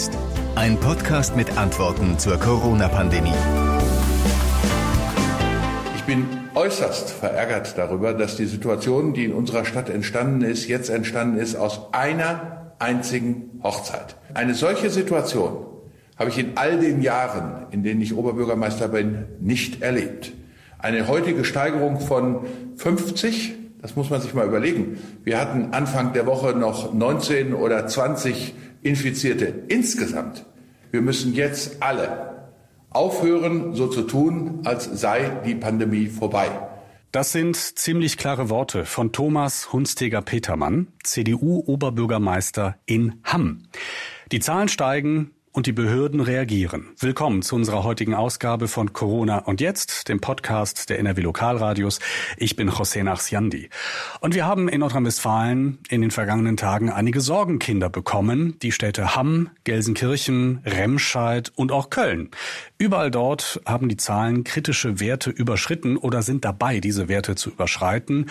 jetzt. Ein Podcast mit Antworten zur Corona-Pandemie. Ich bin äußerst verärgert darüber, dass die Situation, die in unserer Stadt entstanden ist, jetzt entstanden ist aus einer einzigen Hochzeit. Eine solche Situation habe ich in all den Jahren, in denen ich Oberbürgermeister bin, nicht erlebt. Eine heutige Steigerung von 50, das muss man sich mal überlegen. Wir hatten Anfang der Woche noch 19 oder 20 Infizierte insgesamt. Wir müssen jetzt alle aufhören, so zu tun, als sei die Pandemie vorbei. Das sind ziemlich klare Worte von Thomas Hunsteger-Petermann, CDU-Oberbürgermeister in Hamm. Die Zahlen steigen, und die Behörden reagieren. Willkommen zu unserer heutigen Ausgabe von Corona und jetzt, dem Podcast der NRW Lokalradios. Ich bin José Nachsiandi. Und wir haben in Nordrhein-Westfalen in den vergangenen Tagen einige Sorgenkinder bekommen. Die Städte Hamm, Gelsenkirchen, Remscheid und auch Köln. Überall dort haben die Zahlen kritische Werte überschritten oder sind dabei, diese Werte zu überschreiten.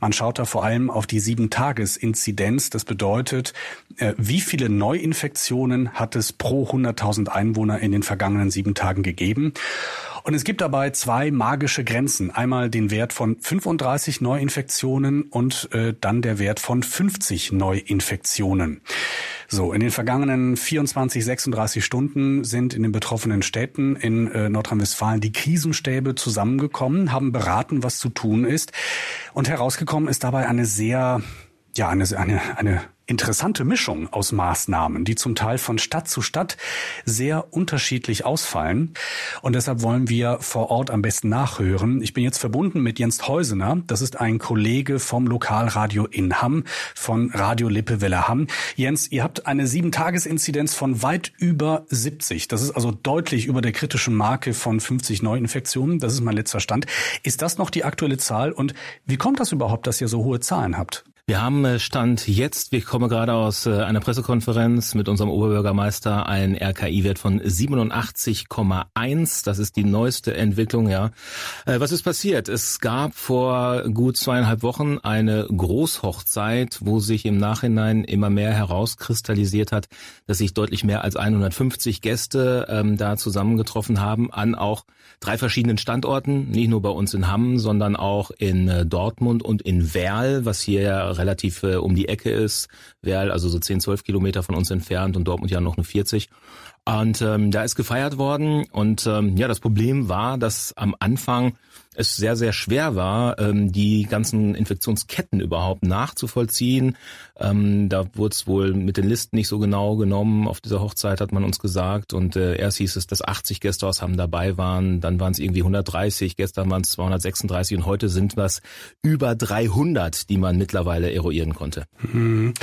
Man schaut da vor allem auf die Sieben-Tages-Inzidenz. Das bedeutet, äh, wie viele Neuinfektionen hat es pro 100.000 Einwohner in den vergangenen sieben Tagen gegeben. Und es gibt dabei zwei magische Grenzen. Einmal den Wert von 35 Neuinfektionen und äh, dann der Wert von 50 Neuinfektionen. So, in den vergangenen 24, 36 Stunden sind in den betroffenen Städten in äh, Nordrhein-Westfalen die Krisenstäbe zusammengekommen, haben beraten, was zu tun ist. Und herausgekommen ist dabei eine sehr, ja, eine, eine, eine interessante Mischung aus Maßnahmen, die zum Teil von Stadt zu Stadt sehr unterschiedlich ausfallen. Und deshalb wollen wir vor Ort am besten nachhören. Ich bin jetzt verbunden mit Jens Heusener. Das ist ein Kollege vom Lokalradio in Hamm, von Radio Lippewelle Hamm. Jens, ihr habt eine Sieben-Tages-Inzidenz von weit über 70. Das ist also deutlich über der kritischen Marke von 50 Neuinfektionen. Das ist mein letzter Stand. Ist das noch die aktuelle Zahl? Und wie kommt das überhaupt, dass ihr so hohe Zahlen habt? Wir haben äh, Stand jetzt, wir kommen gerade aus äh, einer Pressekonferenz mit unserem Oberbürgermeister, ein RKI-Wert von 87,1. Das ist die neueste Entwicklung, ja. Äh, was ist passiert? Es gab vor gut zweieinhalb Wochen eine Großhochzeit, wo sich im Nachhinein immer mehr herauskristallisiert hat, dass sich deutlich mehr als 150 Gäste ähm, da zusammengetroffen haben an auch drei verschiedenen Standorten, nicht nur bei uns in Hamm, sondern auch in äh, Dortmund und in Werl, was hier ja relativ äh, um die Ecke ist. Werl, also so 10, 12 Kilometer von uns entfernt und Dortmund ja noch nur 40. Und ähm, da ist gefeiert worden und ähm, ja, das Problem war, dass am Anfang es sehr, sehr schwer war, ähm, die ganzen Infektionsketten überhaupt nachzuvollziehen. Ähm, da wurde es wohl mit den Listen nicht so genau genommen. Auf dieser Hochzeit hat man uns gesagt. Und äh, erst hieß es, dass 80 Gäste aus Hamm dabei waren. Dann waren es irgendwie 130. Gestern waren es 236. Und heute sind es über 300, die man mittlerweile eruieren konnte. Mhm.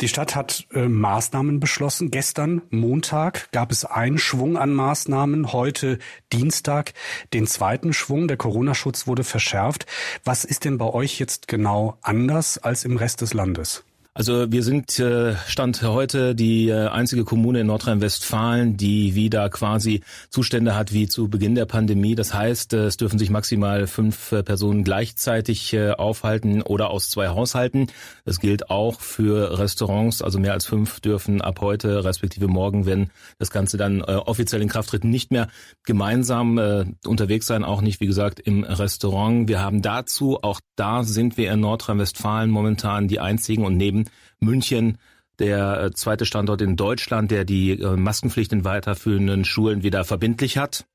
Die Stadt hat äh, Maßnahmen beschlossen. Gestern, Montag, gab es einen Schwung an Maßnahmen. Heute, Dienstag, den zweiten Schwung. Der Corona-Schutz wurde verschärft. Was ist denn bei euch jetzt genau anders als im Rest des Landes? Also wir sind äh, Stand heute die äh, einzige Kommune in Nordrhein-Westfalen, die wieder quasi Zustände hat wie zu Beginn der Pandemie. Das heißt, äh, es dürfen sich maximal fünf Personen gleichzeitig aufhalten oder aus zwei Haushalten. Das gilt auch für Restaurants. Also mehr als fünf dürfen ab heute, respektive morgen, wenn das Ganze dann offiziell in Kraft tritt, nicht mehr gemeinsam unterwegs sein. Auch nicht, wie gesagt, im Restaurant. Wir haben dazu, auch da sind wir in Nordrhein-Westfalen momentan die einzigen und neben München der äh, zweite Standort in Deutschland, der die äh, Maskenpflicht in weiterführenden Schulen wieder verbindlich hat.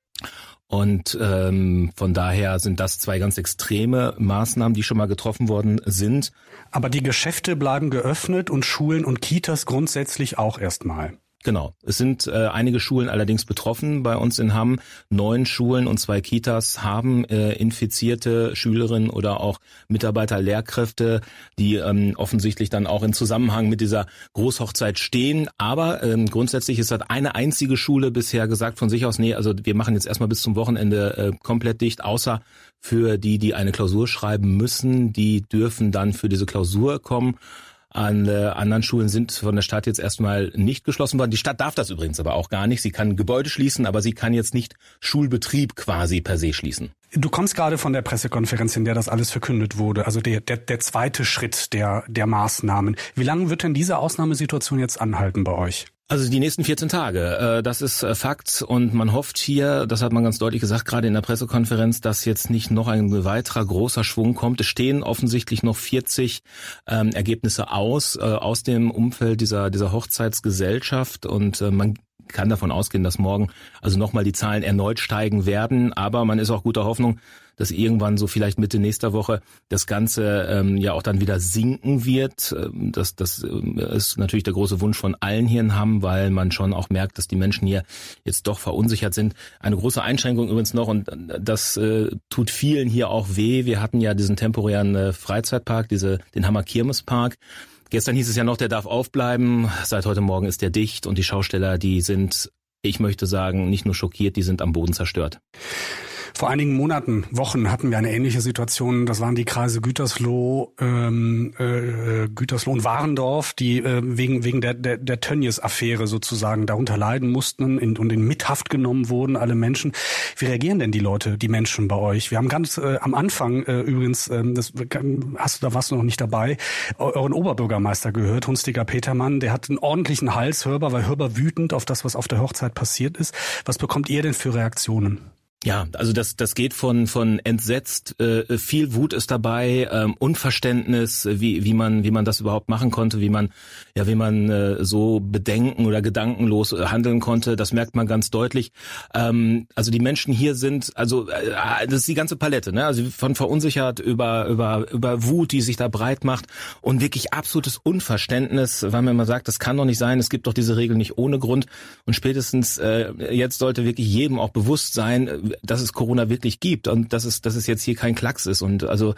Und ähm, von daher sind das zwei ganz extreme Maßnahmen, die schon mal getroffen worden sind. Aber die Geschäfte bleiben geöffnet und Schulen und Kitas grundsätzlich auch erstmal. Genau. Es sind äh, einige Schulen allerdings betroffen. Bei uns in Hamm neun Schulen und zwei Kitas haben äh, infizierte Schülerinnen oder auch Mitarbeiter, Lehrkräfte, die ähm, offensichtlich dann auch in Zusammenhang mit dieser Großhochzeit stehen. Aber ähm, grundsätzlich ist das eine einzige Schule bisher gesagt von sich aus, nee, also wir machen jetzt erstmal bis zum Wochenende äh, komplett dicht, außer für die, die eine Klausur schreiben müssen. Die dürfen dann für diese Klausur kommen. An äh, anderen Schulen sind von der Stadt jetzt erstmal nicht geschlossen worden. Die Stadt darf das übrigens aber auch gar nicht. Sie kann Gebäude schließen, aber sie kann jetzt nicht Schulbetrieb quasi per se schließen. Du kommst gerade von der Pressekonferenz, in der das alles verkündet wurde, also der, der, der zweite Schritt der, der Maßnahmen. Wie lange wird denn diese Ausnahmesituation jetzt anhalten bei euch? Also die nächsten 14 Tage, äh, das ist äh, Fakt und man hofft hier, das hat man ganz deutlich gesagt, gerade in der Pressekonferenz, dass jetzt nicht noch ein weiterer großer Schwung kommt. Es stehen offensichtlich noch 40 ähm, Ergebnisse aus, äh, aus dem Umfeld dieser, dieser Hochzeitsgesellschaft und äh, man kann davon ausgehen, dass morgen also nochmal die Zahlen erneut steigen werden. Aber man ist auch guter Hoffnung, dass irgendwann so vielleicht Mitte nächster Woche das Ganze ähm, ja auch dann wieder sinken wird. Ähm, das, das äh, ist natürlich der große Wunsch von allen hier in Hamm, weil man schon auch merkt, dass die Menschen hier jetzt doch verunsichert sind. Eine große Einschränkung übrigens noch und das äh, tut vielen hier auch weh. Wir hatten ja diesen temporären äh, Freizeitpark, diese, den Hammer Kirmespark. Gestern hieß es ja noch, der darf aufbleiben. Seit heute Morgen ist der dicht und die Schausteller, die sind, ich möchte sagen, nicht nur schockiert, die sind am Boden zerstört. Vor einigen Monaten, Wochen hatten wir eine ähnliche Situation. Das waren die Kreise Gütersloh, ähm, äh, Gütersloh und Warendorf, die äh, wegen wegen der der, der Tönnies-Affäre sozusagen darunter leiden mussten in, und in Mithaft genommen wurden alle Menschen. Wie reagieren denn die Leute, die Menschen bei euch? Wir haben ganz äh, am Anfang äh, übrigens, äh, das hast du da warst du noch nicht dabei, euren Oberbürgermeister gehört, Hunstiger Petermann. Der hat einen ordentlichen Hals hörbar, weil hörbar wütend auf das, was auf der Hochzeit passiert ist. Was bekommt ihr denn für Reaktionen? Ja, also das das geht von von entsetzt, äh, viel Wut ist dabei, ähm, Unverständnis, wie wie man wie man das überhaupt machen konnte, wie man ja wie man äh, so bedenken oder gedankenlos äh, handeln konnte, das merkt man ganz deutlich. Ähm, also die Menschen hier sind also äh, das ist die ganze Palette, ne? Also von verunsichert über über über Wut, die sich da breit macht und wirklich absolutes Unverständnis, weil man immer sagt, das kann doch nicht sein, es gibt doch diese Regeln nicht ohne Grund und spätestens äh, jetzt sollte wirklich jedem auch bewusst sein dass es Corona wirklich gibt und dass es, dass es jetzt hier kein Klacks ist. Und also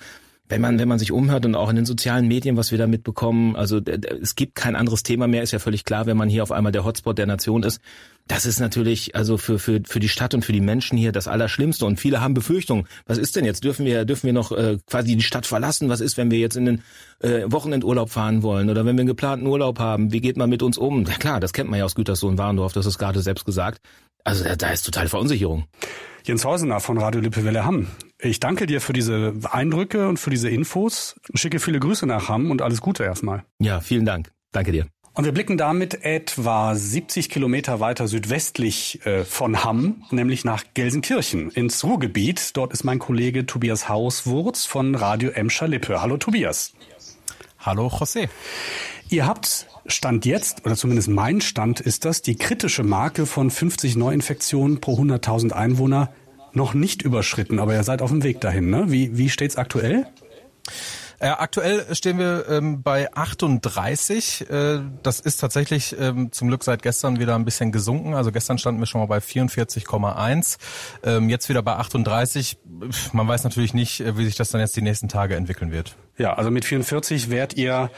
wenn man, wenn man sich umhört und auch in den sozialen Medien, was wir da mitbekommen, also es gibt kein anderes Thema mehr, ist ja völlig klar, wenn man hier auf einmal der Hotspot der Nation ist. Das ist natürlich also für, für, für die Stadt und für die Menschen hier das Allerschlimmste. Und viele haben Befürchtungen. Was ist denn jetzt? Dürfen wir, dürfen wir noch äh, quasi die Stadt verlassen? Was ist, wenn wir jetzt in den äh, Wochenendurlaub fahren wollen oder wenn wir einen geplanten Urlaub haben? Wie geht man mit uns um? Ja klar, das kennt man ja aus Gütersloh und Warndorf, das ist gerade selbst gesagt. Also da, da ist totale Verunsicherung. Jens Heusener von Radio Lippewelle Hamm. Ich danke dir für diese Eindrücke und für diese Infos. Schicke viele Grüße nach Hamm und alles Gute erstmal. Ja, vielen Dank. Danke dir. Und wir blicken damit etwa 70 Kilometer weiter südwestlich äh, von Hamm, nämlich nach Gelsenkirchen ins Ruhrgebiet. Dort ist mein Kollege Tobias Hauswurz von Radio Emscher Lippe. Hallo Tobias. Hallo José. Ihr habt Stand jetzt, oder zumindest mein Stand ist das, die kritische Marke von 50 Neuinfektionen pro 100.000 Einwohner noch nicht überschritten, aber ihr seid auf dem Weg dahin. Ne? Wie, wie steht's aktuell? Äh, aktuell stehen wir ähm, bei 38. Äh, das ist tatsächlich ähm, zum Glück seit gestern wieder ein bisschen gesunken. Also gestern standen wir schon mal bei 44,1. Ähm, jetzt wieder bei 38. Man weiß natürlich nicht, äh, wie sich das dann jetzt die nächsten Tage entwickeln wird. Ja, also mit 44 wärt ihr,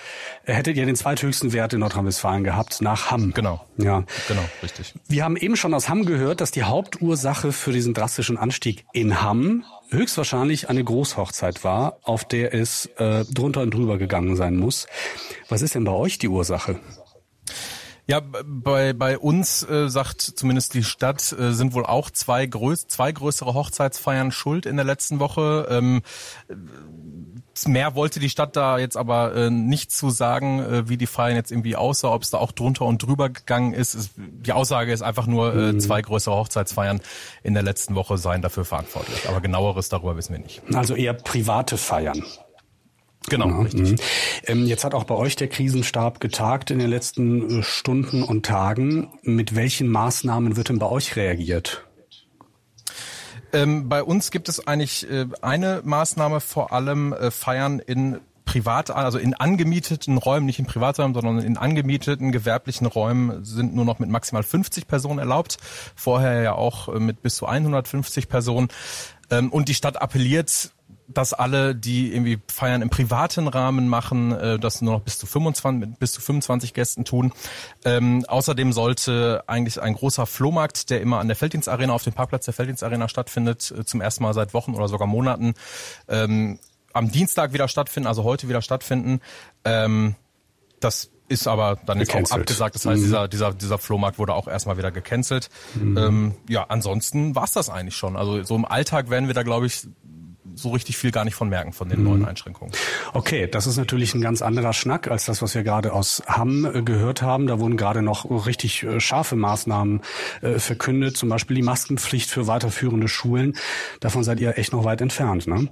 hättet ihr den zweithöchsten Wert in Nordrhein-Westfalen gehabt, nach Hamm. Genau. Ja. Genau, richtig. Wir haben eben schon aus Hamm gehört, dass die Hauptursache für diesen drastischen Anstieg in Hamm höchstwahrscheinlich eine Großhochzeit war, auf der es äh, drunter und drüber gegangen sein muss. Was ist denn bei euch die Ursache? Ja, bei, bei uns äh, sagt zumindest die Stadt, äh, sind wohl auch zwei, größ zwei größere Hochzeitsfeiern schuld in der letzten Woche. Ähm, Mehr wollte die Stadt da jetzt aber äh, nicht zu sagen, äh, wie die Feiern jetzt irgendwie aussah, ob es da auch drunter und drüber gegangen ist. Es, die Aussage ist einfach nur, äh, mhm. zwei größere Hochzeitsfeiern in der letzten Woche seien dafür verantwortlich. Aber genaueres darüber wissen wir nicht. Also eher private Feiern. Genau, ja, richtig. Mhm. Ähm, jetzt hat auch bei euch der Krisenstab getagt in den letzten äh, Stunden und Tagen. Mit welchen Maßnahmen wird denn bei euch reagiert? Ähm, bei uns gibt es eigentlich äh, eine Maßnahme, vor allem äh, Feiern in privat, also in angemieteten Räumen, nicht in Privaträumen, sondern in angemieteten gewerblichen Räumen sind nur noch mit maximal 50 Personen erlaubt. Vorher ja auch äh, mit bis zu 150 Personen. Ähm, und die Stadt appelliert dass alle, die irgendwie Feiern im privaten Rahmen machen, äh, das nur noch bis zu 25, bis zu 25 Gästen tun. Ähm, außerdem sollte eigentlich ein großer Flohmarkt, der immer an der Felddienstarena, auf dem Parkplatz der Felddienstarena stattfindet, äh, zum ersten Mal seit Wochen oder sogar Monaten, ähm, am Dienstag wieder stattfinden, also heute wieder stattfinden. Ähm, das ist aber dann jetzt auch abgesagt. Das heißt, mhm. dieser, dieser, dieser Flohmarkt wurde auch erstmal wieder gecancelt. Mhm. Ähm, ja, ansonsten war's das eigentlich schon. Also so im Alltag werden wir da, glaube ich, so richtig viel gar nicht von merken, von den mhm. neuen Einschränkungen. Okay, das ist natürlich ein ganz anderer Schnack als das, was wir gerade aus Hamm äh, gehört haben. Da wurden gerade noch richtig äh, scharfe Maßnahmen äh, verkündet, zum Beispiel die Maskenpflicht für weiterführende Schulen. Davon seid ihr echt noch weit entfernt, ne?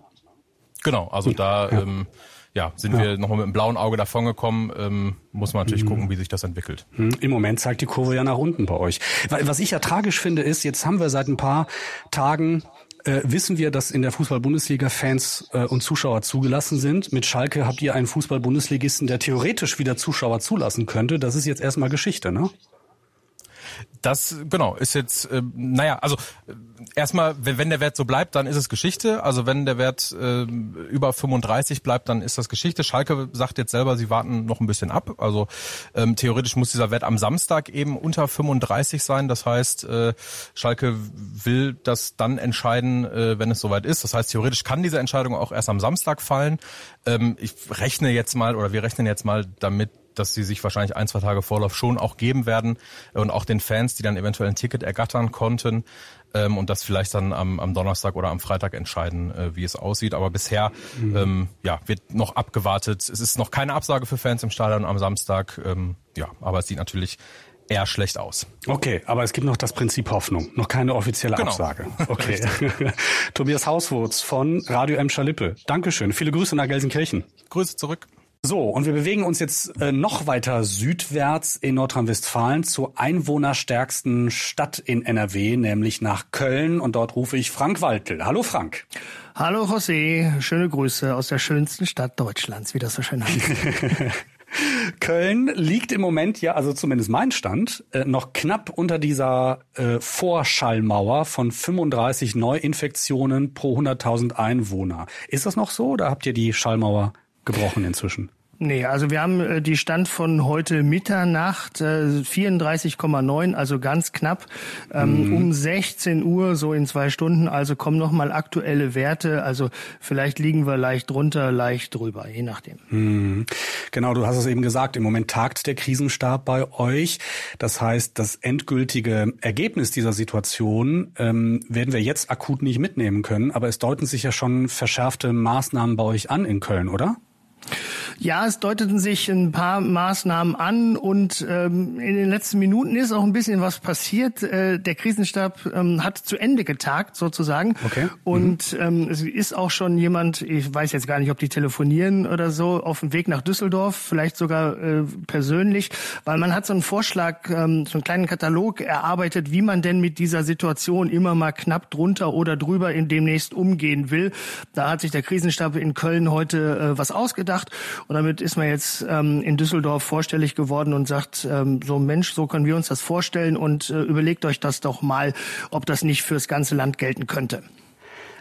Genau, also da ja. ähm, ja, sind ja. wir nochmal mit einem blauen Auge davongekommen. Ähm, muss man natürlich mhm. gucken, wie sich das entwickelt. Mhm. Im Moment zeigt die Kurve ja nach unten bei euch. Was ich ja tragisch finde, ist, jetzt haben wir seit ein paar Tagen äh, wissen wir, dass in der Fußball-Bundesliga Fans äh, und Zuschauer zugelassen sind. Mit Schalke habt ihr einen Fußball-Bundesligisten, der theoretisch wieder Zuschauer zulassen könnte. Das ist jetzt erstmal Geschichte, ne? Das genau ist jetzt äh, naja also äh, erstmal wenn, wenn der Wert so bleibt dann ist es Geschichte. Also wenn der Wert äh, über 35 bleibt dann ist das Geschichte. Schalke sagt jetzt selber sie warten noch ein bisschen ab. Also ähm, theoretisch muss dieser Wert am Samstag eben unter 35 sein. Das heißt äh, Schalke will das dann entscheiden äh, wenn es soweit ist. Das heißt theoretisch kann diese Entscheidung auch erst am Samstag fallen. Ähm, ich rechne jetzt mal oder wir rechnen jetzt mal damit dass sie sich wahrscheinlich ein, zwei Tage Vorlauf schon auch geben werden und auch den Fans, die dann eventuell ein Ticket ergattern konnten ähm, und das vielleicht dann am, am Donnerstag oder am Freitag entscheiden, äh, wie es aussieht. Aber bisher mhm. ähm, ja, wird noch abgewartet. Es ist noch keine Absage für Fans im Stadion am Samstag. Ähm, ja, aber es sieht natürlich eher schlecht aus. Okay, aber es gibt noch das Prinzip Hoffnung, noch keine offizielle genau. Absage. Okay. Tobias Hauswurz von Radio M. Schalippe. Dankeschön. Viele Grüße nach Gelsenkirchen. Grüße zurück. So, und wir bewegen uns jetzt äh, noch weiter südwärts in Nordrhein-Westfalen zur einwohnerstärksten Stadt in NRW, nämlich nach Köln. Und dort rufe ich Frank Waltel. Hallo Frank. Hallo José, schöne Grüße aus der schönsten Stadt Deutschlands, wie das so schön heißt. Köln liegt im Moment ja, also zumindest mein Stand, äh, noch knapp unter dieser äh, Vorschallmauer von 35 Neuinfektionen pro 100.000 Einwohner. Ist das noch so oder habt ihr die Schallmauer gebrochen inzwischen. Nee, also wir haben äh, die Stand von heute Mitternacht äh, 34,9, also ganz knapp. Ähm, mhm. Um 16 Uhr, so in zwei Stunden, also kommen nochmal aktuelle Werte. Also vielleicht liegen wir leicht drunter, leicht drüber, je nachdem. Mhm. Genau, du hast es eben gesagt, im Moment tagt der Krisenstab bei euch. Das heißt, das endgültige Ergebnis dieser Situation ähm, werden wir jetzt akut nicht mitnehmen können, aber es deuten sich ja schon verschärfte Maßnahmen bei euch an in Köln, oder? Ja, es deuteten sich ein paar Maßnahmen an und ähm, in den letzten Minuten ist auch ein bisschen was passiert. Äh, der Krisenstab ähm, hat zu Ende getagt sozusagen okay. und mhm. ähm, es ist auch schon jemand, ich weiß jetzt gar nicht, ob die telefonieren oder so, auf dem Weg nach Düsseldorf, vielleicht sogar äh, persönlich, weil man hat so einen Vorschlag, ähm, so einen kleinen Katalog erarbeitet, wie man denn mit dieser Situation immer mal knapp drunter oder drüber in demnächst umgehen will. Da hat sich der Krisenstab in Köln heute äh, was ausgedacht und damit ist man jetzt ähm, in Düsseldorf vorstellig geworden und sagt, ähm, so Mensch, so können wir uns das vorstellen und äh, überlegt euch das doch mal, ob das nicht fürs ganze Land gelten könnte.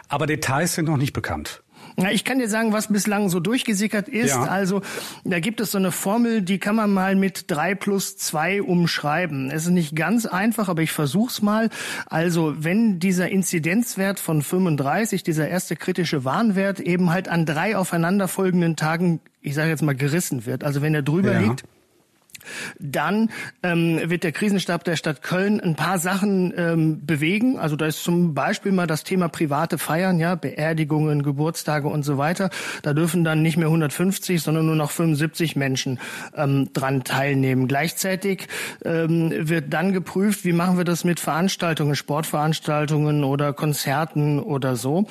Aber Details sind noch nicht bekannt. Na, ich kann dir sagen, was bislang so durchgesickert ist. Ja. Also da gibt es so eine Formel, die kann man mal mit drei plus zwei umschreiben. Es ist nicht ganz einfach, aber ich versuch's mal. Also wenn dieser Inzidenzwert von 35, dieser erste kritische Warnwert, eben halt an drei aufeinanderfolgenden Tagen, ich sage jetzt mal, gerissen wird. Also wenn er drüber ja. liegt, dann ähm, wird der Krisenstab der Stadt Köln ein paar Sachen ähm, bewegen. Also da ist zum Beispiel mal das Thema private Feiern, ja, Beerdigungen, Geburtstage und so weiter. Da dürfen dann nicht mehr 150, sondern nur noch 75 Menschen ähm, dran teilnehmen. Gleichzeitig ähm, wird dann geprüft, wie machen wir das mit Veranstaltungen, Sportveranstaltungen oder Konzerten oder so.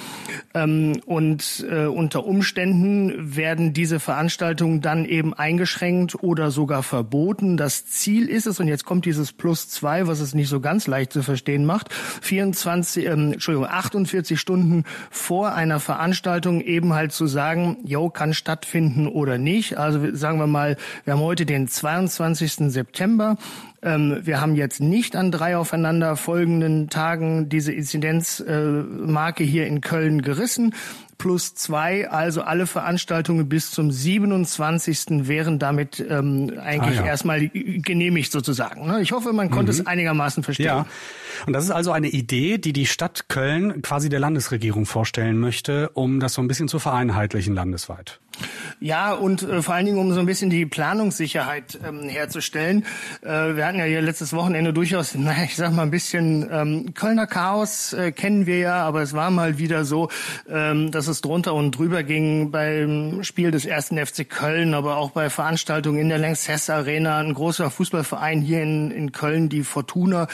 Ähm, und äh, unter Umständen werden diese Veranstaltungen dann eben eingeschränkt oder sogar verboten verboten. Das Ziel ist es, und jetzt kommt dieses Plus zwei, was es nicht so ganz leicht zu verstehen macht, 24, ähm, Entschuldigung, 48 Stunden vor einer Veranstaltung eben halt zu sagen, jo, kann stattfinden oder nicht. Also sagen wir mal, wir haben heute den 22. September. Ähm, wir haben jetzt nicht an drei aufeinander folgenden Tagen diese Inzidenzmarke äh, hier in Köln gerissen, plus zwei, also alle Veranstaltungen bis zum 27. wären damit ähm, eigentlich ah, ja. erstmal genehmigt sozusagen. Ne? Ich hoffe, man konnte mhm. es einigermaßen verstehen. Ja. Und das ist also eine Idee, die die Stadt Köln quasi der Landesregierung vorstellen möchte, um das so ein bisschen zu vereinheitlichen landesweit. Ja, und äh, vor allen Dingen, um so ein bisschen die Planungssicherheit ähm, herzustellen. Äh, wir hatten ja hier letztes Wochenende durchaus, naja, ich sag mal ein bisschen ähm, Kölner Chaos äh, kennen wir ja, aber es war mal wieder so, ähm, dass es drunter und drüber ging beim Spiel des ersten FC Köln, aber auch bei Veranstaltungen in der Lanxess Arena, ein großer Fußballverein hier in, in Köln, die Fortuna,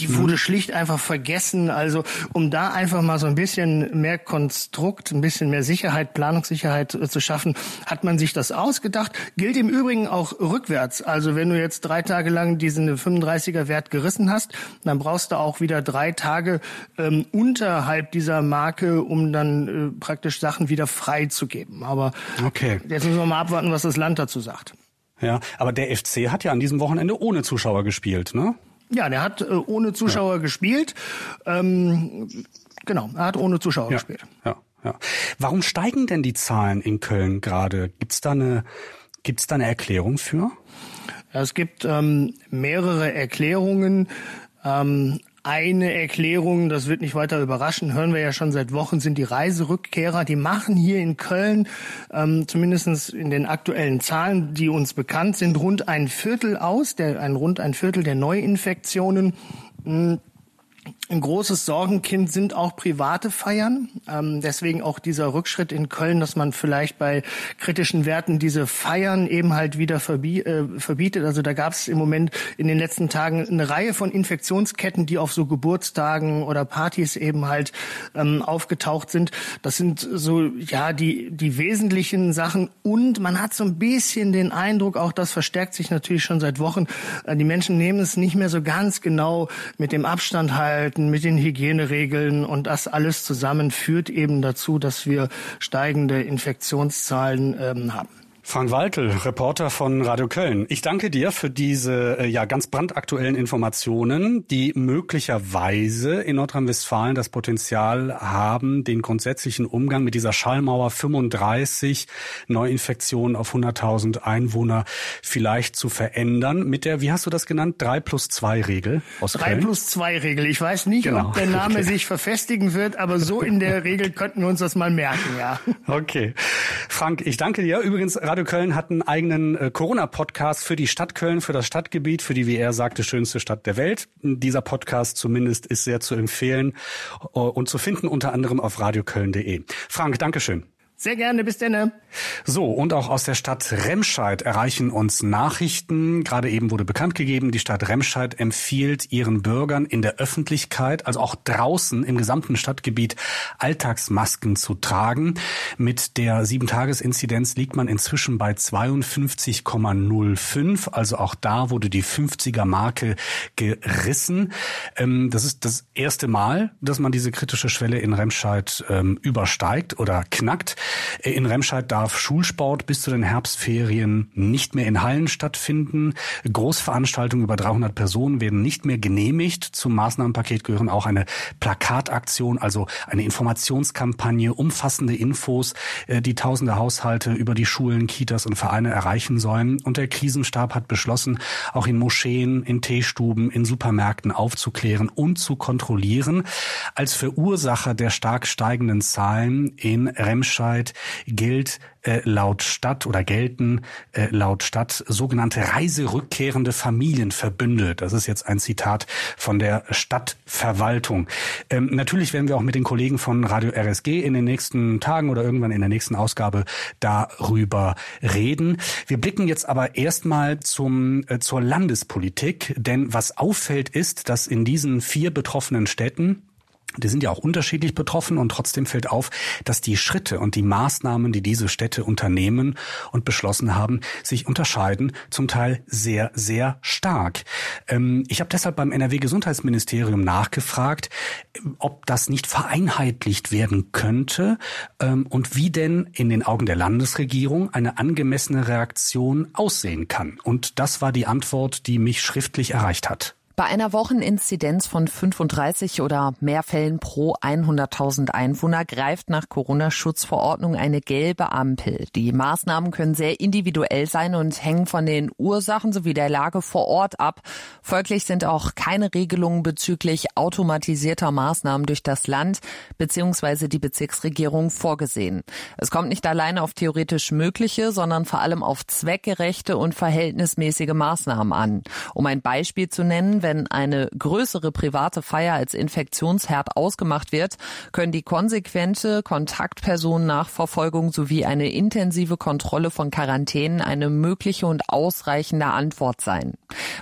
die mhm. wurde schlicht einfach vergessen. Also um da einfach mal so ein bisschen mehr Konstrukt, ein bisschen mehr Sicherheit, Planungssicherheit äh, zu schaffen, hat man sich das ausgedacht. Gilt im Übrigen auch rückwärts. Also wenn du jetzt drei Tage lang diesen 35er Wert gerissen hast, dann brauchst du auch wieder drei Tage ähm, unterhalb dieser Marke, um dann äh, praktisch Sachen wieder freizugeben. Aber okay. jetzt müssen wir mal abwarten, was das Land dazu sagt. Ja, aber der FC hat ja an diesem Wochenende ohne Zuschauer gespielt, ne? Ja, der hat äh, ohne Zuschauer ja. gespielt. Ähm, genau, er hat ohne Zuschauer ja. gespielt. Ja. Ja. Warum steigen denn die Zahlen in Köln gerade? Gibt's da eine, gibt's da eine Erklärung für? Es gibt ähm, mehrere Erklärungen. Ähm, eine Erklärung, das wird nicht weiter überraschen, hören wir ja schon seit Wochen, sind die Reiserückkehrer. Die machen hier in Köln, ähm, zumindest in den aktuellen Zahlen, die uns bekannt sind, rund ein Viertel aus, der, ein rund ein Viertel der Neuinfektionen. Hm, ein großes Sorgenkind sind auch private Feiern. Ähm, deswegen auch dieser Rückschritt in Köln, dass man vielleicht bei kritischen Werten diese Feiern eben halt wieder verbie äh, verbietet. Also da gab es im Moment in den letzten Tagen eine Reihe von Infektionsketten, die auf so Geburtstagen oder Partys eben halt ähm, aufgetaucht sind. Das sind so ja die die wesentlichen Sachen. Und man hat so ein bisschen den Eindruck, auch das verstärkt sich natürlich schon seit Wochen. Äh, die Menschen nehmen es nicht mehr so ganz genau mit dem Abstand halt Einhalten mit den Hygieneregeln und das alles zusammen führt eben dazu, dass wir steigende Infektionszahlen ähm, haben. Frank Waltel, Reporter von Radio Köln. Ich danke dir für diese äh, ja ganz brandaktuellen Informationen, die möglicherweise in Nordrhein-Westfalen das Potenzial haben, den grundsätzlichen Umgang mit dieser Schallmauer 35 Neuinfektionen auf 100.000 Einwohner vielleicht zu verändern. Mit der, wie hast du das genannt, 3 plus 2 Regel aus 3 Köln? plus 2 Regel. Ich weiß nicht, genau. ob der Name okay. sich verfestigen wird, aber so in der Regel könnten wir uns das mal merken, ja. Okay. Frank, ich danke dir. Übrigens, Radio Köln hat einen eigenen äh, Corona-Podcast für die Stadt Köln, für das Stadtgebiet, für die, wie er sagte, schönste Stadt der Welt. Dieser Podcast zumindest ist sehr zu empfehlen äh, und zu finden unter anderem auf radioköln.de. Frank, Dankeschön. Sehr gerne, bis denn. So, und auch aus der Stadt Remscheid erreichen uns Nachrichten. Gerade eben wurde bekannt gegeben, die Stadt Remscheid empfiehlt ihren Bürgern in der Öffentlichkeit, also auch draußen im gesamten Stadtgebiet, Alltagsmasken zu tragen. Mit der 7-Tages-Inzidenz liegt man inzwischen bei 52,05. Also auch da wurde die 50er-Marke gerissen. Ähm, das ist das erste Mal, dass man diese kritische Schwelle in Remscheid ähm, übersteigt oder knackt. In Remscheid darf Schulsport bis zu den Herbstferien nicht mehr in Hallen stattfinden. Großveranstaltungen über 300 Personen werden nicht mehr genehmigt. Zum Maßnahmenpaket gehören auch eine Plakataktion, also eine Informationskampagne, umfassende Infos, äh, die tausende Haushalte über die Schulen, Kitas und Vereine erreichen sollen. Und der Krisenstab hat beschlossen, auch in Moscheen, in Teestuben, in Supermärkten aufzuklären und zu kontrollieren. Als Verursacher der stark steigenden Zahlen in Remscheid Zeit gilt äh, laut Stadt oder gelten äh, laut Stadt sogenannte reiserückkehrende Familienverbünde. Das ist jetzt ein Zitat von der Stadtverwaltung. Ähm, natürlich werden wir auch mit den Kollegen von Radio RSG in den nächsten Tagen oder irgendwann in der nächsten Ausgabe darüber reden. Wir blicken jetzt aber erstmal zum, äh, zur Landespolitik, denn was auffällt ist, dass in diesen vier betroffenen Städten die sind ja auch unterschiedlich betroffen und trotzdem fällt auf, dass die Schritte und die Maßnahmen, die diese Städte unternehmen und beschlossen haben, sich unterscheiden, zum Teil sehr, sehr stark. Ähm, ich habe deshalb beim NRW-Gesundheitsministerium nachgefragt, ob das nicht vereinheitlicht werden könnte ähm, und wie denn in den Augen der Landesregierung eine angemessene Reaktion aussehen kann. Und das war die Antwort, die mich schriftlich erreicht hat. Bei einer Wocheninzidenz von 35 oder mehr Fällen pro 100.000 Einwohner greift nach Corona-Schutzverordnung eine gelbe Ampel. Die Maßnahmen können sehr individuell sein und hängen von den Ursachen sowie der Lage vor Ort ab. Folglich sind auch keine Regelungen bezüglich automatisierter Maßnahmen durch das Land bzw. die Bezirksregierung vorgesehen. Es kommt nicht alleine auf theoretisch mögliche, sondern vor allem auf zweckgerechte und verhältnismäßige Maßnahmen an. Um ein Beispiel zu nennen, wenn eine größere private Feier als Infektionsherd ausgemacht wird, können die konsequente Kontaktpersonennachverfolgung sowie eine intensive Kontrolle von Quarantänen eine mögliche und ausreichende Antwort sein.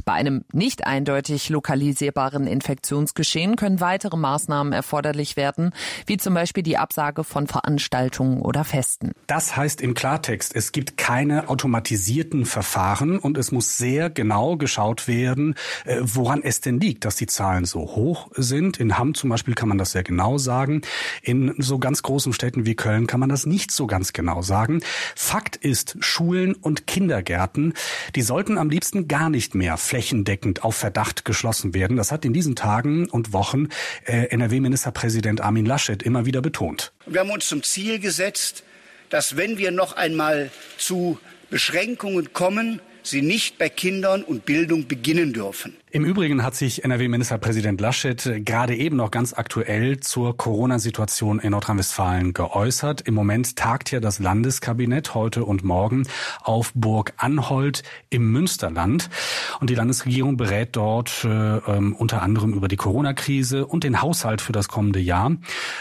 Bei einem nicht eindeutig lokalisierbaren Infektionsgeschehen können weitere Maßnahmen erforderlich werden, wie zum Beispiel die Absage von Veranstaltungen oder Festen. Das heißt im Klartext, es gibt keine automatisierten Verfahren und es muss sehr genau geschaut werden, äh, woran woran es denn liegt, dass die Zahlen so hoch sind. In Hamm zum Beispiel kann man das sehr genau sagen. In so ganz großen Städten wie Köln kann man das nicht so ganz genau sagen. Fakt ist, Schulen und Kindergärten, die sollten am liebsten gar nicht mehr flächendeckend auf Verdacht geschlossen werden. Das hat in diesen Tagen und Wochen äh, NRW-Ministerpräsident Armin Laschet immer wieder betont. Wir haben uns zum Ziel gesetzt, dass wenn wir noch einmal zu Beschränkungen kommen, sie nicht bei Kindern und Bildung beginnen dürfen. Im Übrigen hat sich NRW-Ministerpräsident Laschet gerade eben noch ganz aktuell zur Corona-Situation in Nordrhein-Westfalen geäußert. Im Moment tagt ja das Landeskabinett heute und morgen auf Burg Anholt im Münsterland. Und die Landesregierung berät dort äh, ähm, unter anderem über die Corona-Krise und den Haushalt für das kommende Jahr.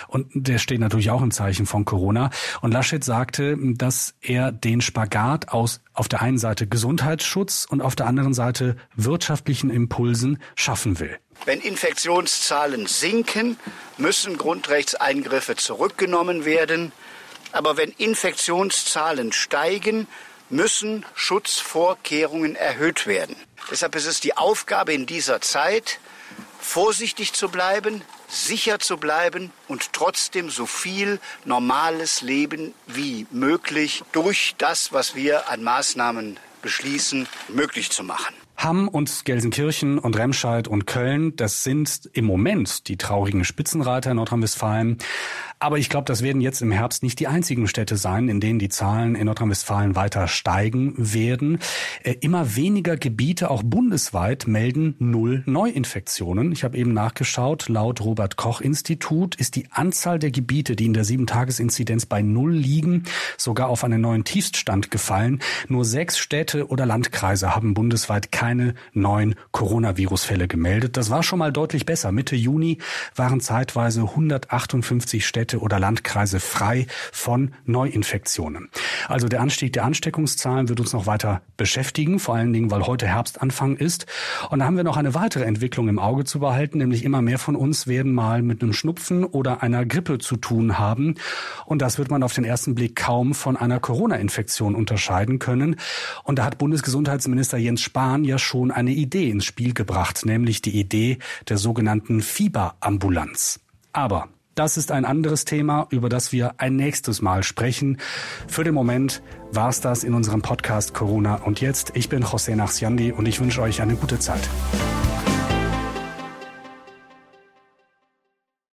Und der steht natürlich auch im Zeichen von Corona. Und Laschet sagte, dass er den Spagat aus auf der einen Seite Gesundheitsschutz und auf der anderen Seite wirtschaftlichen Impuls Impulsen schaffen will. Wenn Infektionszahlen sinken, müssen Grundrechtseingriffe zurückgenommen werden. Aber wenn Infektionszahlen steigen, müssen Schutzvorkehrungen erhöht werden. Deshalb ist es die Aufgabe in dieser Zeit, vorsichtig zu bleiben, sicher zu bleiben und trotzdem so viel normales Leben wie möglich durch das, was wir an Maßnahmen beschließen, möglich zu machen. Hamm und Gelsenkirchen und Remscheid und Köln, das sind im Moment die traurigen Spitzenreiter in Nordrhein-Westfalen. Aber ich glaube, das werden jetzt im Herbst nicht die einzigen Städte sein, in denen die Zahlen in Nordrhein-Westfalen weiter steigen werden. Äh, immer weniger Gebiete, auch bundesweit, melden null Neuinfektionen. Ich habe eben nachgeschaut. Laut Robert Koch Institut ist die Anzahl der Gebiete, die in der Sieben-Tages-Inzidenz bei null liegen, sogar auf einen neuen Tiefstand gefallen. Nur sechs Städte oder Landkreise haben bundesweit keine neuen Coronavirus-Fälle gemeldet. Das war schon mal deutlich besser. Mitte Juni waren zeitweise 158 Städte Städte oder Landkreise frei von Neuinfektionen. Also der Anstieg der Ansteckungszahlen wird uns noch weiter beschäftigen, vor allen Dingen, weil heute Herbstanfang ist. Und da haben wir noch eine weitere Entwicklung im Auge zu behalten, nämlich immer mehr von uns werden mal mit einem Schnupfen oder einer Grippe zu tun haben. Und das wird man auf den ersten Blick kaum von einer Corona-Infektion unterscheiden können. Und da hat Bundesgesundheitsminister Jens Spahn ja schon eine Idee ins Spiel gebracht, nämlich die Idee der sogenannten Fieberambulanz. Aber das ist ein anderes Thema, über das wir ein nächstes Mal sprechen. Für den Moment war es das in unserem Podcast Corona und jetzt. Ich bin José Nachsiandi und ich wünsche euch eine gute Zeit.